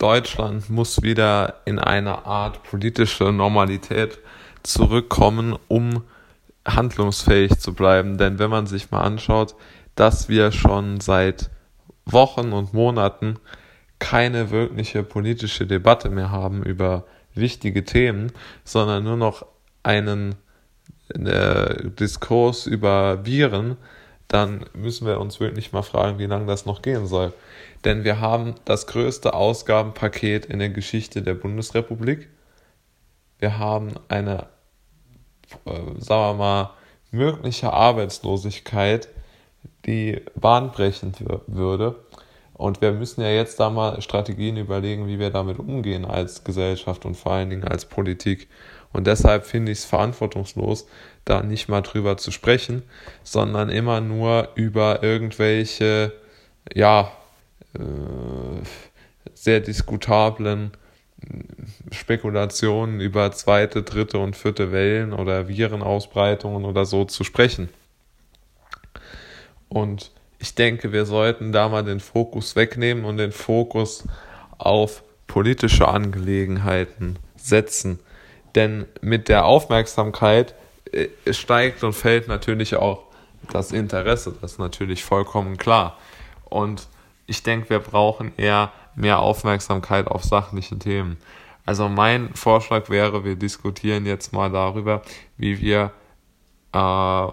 Deutschland muss wieder in eine Art politische Normalität zurückkommen, um handlungsfähig zu bleiben. Denn wenn man sich mal anschaut, dass wir schon seit Wochen und Monaten keine wirkliche politische Debatte mehr haben über wichtige Themen, sondern nur noch einen äh, Diskurs über Viren, dann müssen wir uns wirklich mal fragen, wie lange das noch gehen soll. Denn wir haben das größte Ausgabenpaket in der Geschichte der Bundesrepublik. Wir haben eine, äh, sagen wir mal, mögliche Arbeitslosigkeit, die bahnbrechend würde. Und wir müssen ja jetzt da mal Strategien überlegen, wie wir damit umgehen als Gesellschaft und vor allen Dingen als Politik. Und deshalb finde ich es verantwortungslos, da nicht mal drüber zu sprechen, sondern immer nur über irgendwelche, ja, äh, sehr diskutablen Spekulationen über zweite, dritte und vierte Wellen oder Virenausbreitungen oder so zu sprechen. Und ich denke, wir sollten da mal den Fokus wegnehmen und den Fokus auf politische Angelegenheiten setzen. Denn mit der Aufmerksamkeit äh, steigt und fällt natürlich auch das Interesse. Das ist natürlich vollkommen klar. Und ich denke, wir brauchen eher mehr Aufmerksamkeit auf sachliche Themen. Also mein Vorschlag wäre, wir diskutieren jetzt mal darüber, wie wir äh,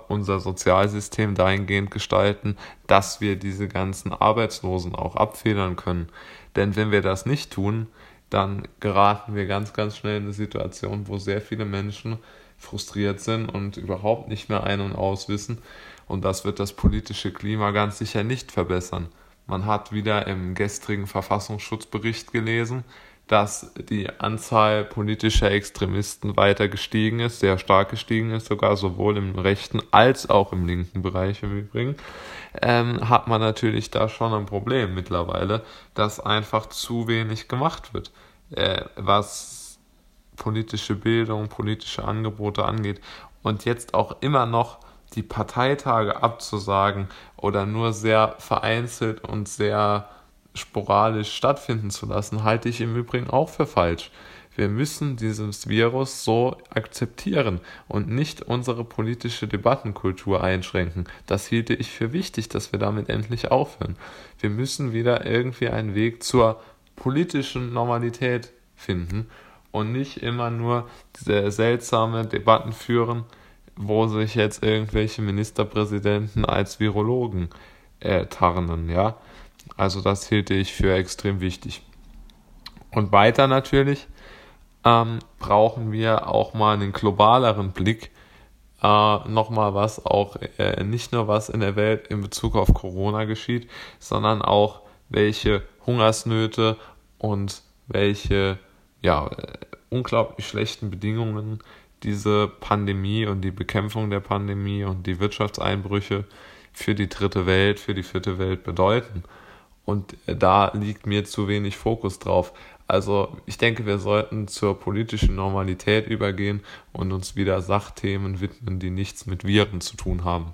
unser Sozialsystem dahingehend gestalten, dass wir diese ganzen Arbeitslosen auch abfedern können. Denn wenn wir das nicht tun, dann geraten wir ganz, ganz schnell in eine Situation, wo sehr viele Menschen frustriert sind und überhaupt nicht mehr ein- und auswissen. Und das wird das politische Klima ganz sicher nicht verbessern. Man hat wieder im gestrigen Verfassungsschutzbericht gelesen, dass die Anzahl politischer Extremisten weiter gestiegen ist, sehr stark gestiegen ist, sogar sowohl im rechten als auch im linken Bereich im Übrigen, ähm, hat man natürlich da schon ein Problem mittlerweile, dass einfach zu wenig gemacht wird, äh, was politische Bildung, politische Angebote angeht. Und jetzt auch immer noch die Parteitage abzusagen oder nur sehr vereinzelt und sehr sporadisch stattfinden zu lassen, halte ich im Übrigen auch für falsch. Wir müssen dieses Virus so akzeptieren und nicht unsere politische Debattenkultur einschränken. Das hielte ich für wichtig, dass wir damit endlich aufhören. Wir müssen wieder irgendwie einen Weg zur politischen Normalität finden und nicht immer nur diese seltsame Debatten führen, wo sich jetzt irgendwelche Ministerpräsidenten als Virologen äh, tarnen, ja. Also das hielte ich für extrem wichtig. Und weiter natürlich ähm, brauchen wir auch mal einen globaleren Blick, äh, nochmal was auch, äh, nicht nur was in der Welt in Bezug auf Corona geschieht, sondern auch welche Hungersnöte und welche ja, unglaublich schlechten Bedingungen diese Pandemie und die Bekämpfung der Pandemie und die Wirtschaftseinbrüche für die dritte Welt, für die vierte Welt bedeuten. Und da liegt mir zu wenig Fokus drauf. Also ich denke, wir sollten zur politischen Normalität übergehen und uns wieder Sachthemen widmen, die nichts mit Viren zu tun haben.